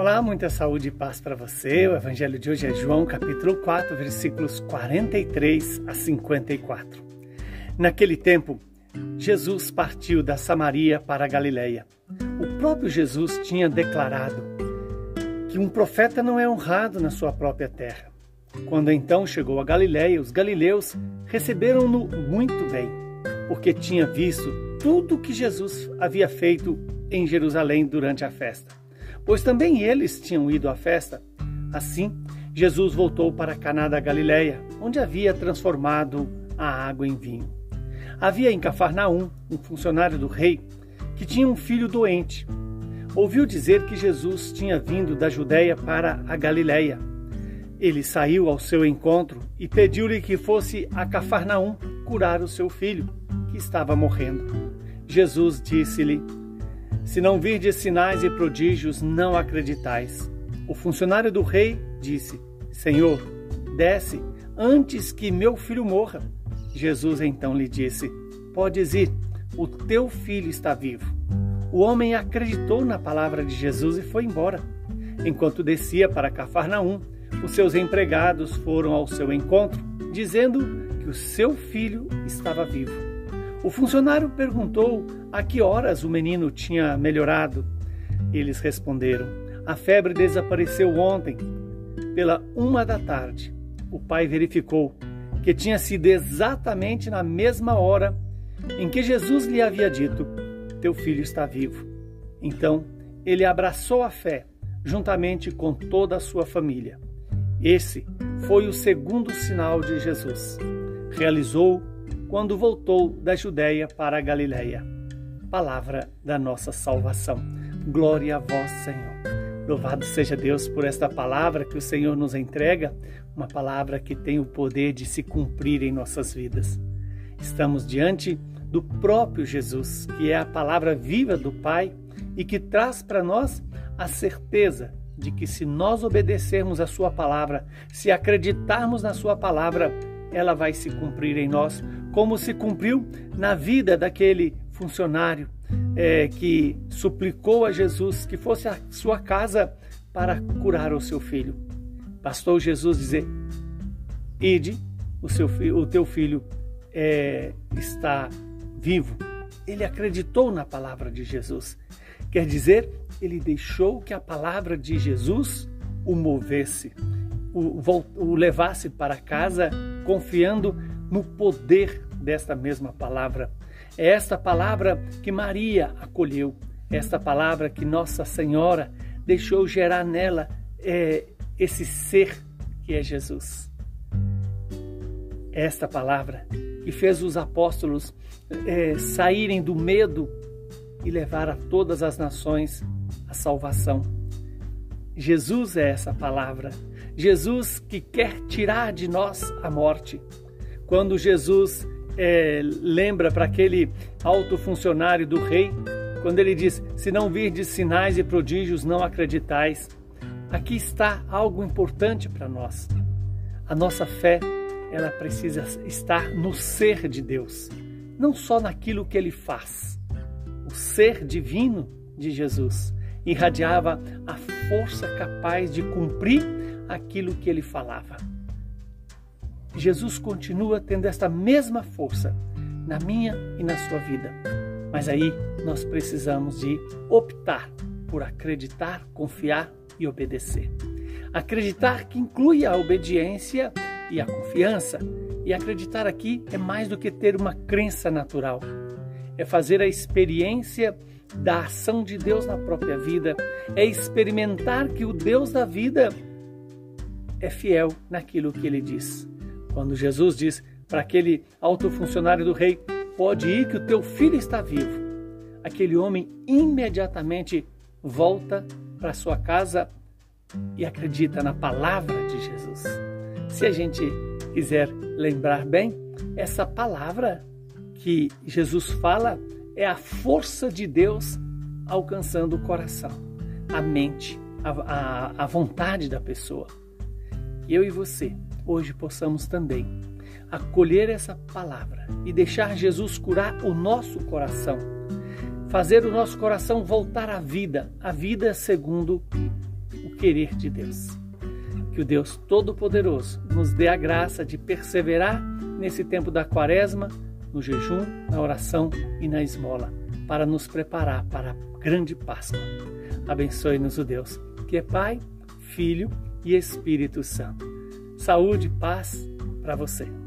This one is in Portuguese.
Olá, muita saúde e paz para você. O evangelho de hoje é João, capítulo 4, versículos 43 a 54. Naquele tempo, Jesus partiu da Samaria para a Galiléia. O próprio Jesus tinha declarado que um profeta não é honrado na sua própria terra. Quando então chegou a Galiléia, os galileus receberam-no muito bem, porque tinha visto tudo o que Jesus havia feito em Jerusalém durante a festa pois também eles tinham ido à festa. Assim, Jesus voltou para Caná da Galileia, onde havia transformado a água em vinho. Havia em Cafarnaum um funcionário do rei que tinha um filho doente. Ouviu dizer que Jesus tinha vindo da Judéia para a Galileia. Ele saiu ao seu encontro e pediu-lhe que fosse a Cafarnaum curar o seu filho, que estava morrendo. Jesus disse-lhe: se não virdes sinais e prodígios, não acreditais. O funcionário do rei disse: Senhor, desce antes que meu filho morra. Jesus então lhe disse: Podes ir, o teu filho está vivo. O homem acreditou na palavra de Jesus e foi embora. Enquanto descia para Cafarnaum, os seus empregados foram ao seu encontro, dizendo que o seu filho estava vivo. O funcionário perguntou a que horas o menino tinha melhorado. Eles responderam: A febre desapareceu ontem, pela uma da tarde. O pai verificou que tinha sido exatamente na mesma hora em que Jesus lhe havia dito: Teu filho está vivo. Então ele abraçou a fé, juntamente com toda a sua família. Esse foi o segundo sinal de Jesus. Realizou quando voltou da Judéia para a Galiléia. Palavra da nossa salvação. Glória a vós, Senhor. Louvado seja Deus por esta palavra que o Senhor nos entrega, uma palavra que tem o poder de se cumprir em nossas vidas. Estamos diante do próprio Jesus, que é a palavra viva do Pai e que traz para nós a certeza de que se nós obedecermos a Sua palavra, se acreditarmos na Sua palavra, ela vai se cumprir em nós, como se cumpriu na vida daquele funcionário é, que suplicou a Jesus que fosse à sua casa para curar o seu filho. Bastou Jesus dizer: Ide, o, seu o teu filho é, está vivo. Ele acreditou na palavra de Jesus. Quer dizer, ele deixou que a palavra de Jesus o movesse, o, o levasse para casa confiando no poder desta mesma palavra. É esta palavra que Maria acolheu, esta palavra que Nossa Senhora deixou gerar nela é, esse ser que é Jesus. Esta palavra que fez os apóstolos é, saírem do medo e levar a todas as nações a salvação. Jesus é essa palavra. Jesus que quer tirar de nós a morte. Quando Jesus é, lembra para aquele alto funcionário do rei, quando ele diz: Se não virdes sinais e prodígios, não acreditais. Aqui está algo importante para nós. A nossa fé, ela precisa estar no ser de Deus, não só naquilo que ele faz. O ser divino de Jesus irradiava a força capaz de cumprir aquilo que ele falava. Jesus continua tendo esta mesma força na minha e na sua vida. Mas aí nós precisamos de optar por acreditar, confiar e obedecer. Acreditar que inclui a obediência e a confiança. E acreditar aqui é mais do que ter uma crença natural. É fazer a experiência da ação de Deus na própria vida, é experimentar que o Deus da vida é fiel naquilo que ele diz. Quando Jesus diz para aquele alto funcionário do rei: Pode ir, que o teu filho está vivo. Aquele homem imediatamente volta para sua casa e acredita na palavra de Jesus. Se a gente quiser lembrar bem, essa palavra que Jesus fala é a força de Deus alcançando o coração, a mente, a, a, a vontade da pessoa. Eu e você hoje possamos também acolher essa palavra e deixar Jesus curar o nosso coração, fazer o nosso coração voltar à vida, a vida segundo querer de Deus. Que o Deus Todo-Poderoso nos dê a graça de perseverar nesse tempo da quaresma, no jejum, na oração e na esmola, para nos preparar para a grande Páscoa. Abençoe-nos o Deus, que é Pai, Filho e Espírito Santo. Saúde e paz para você.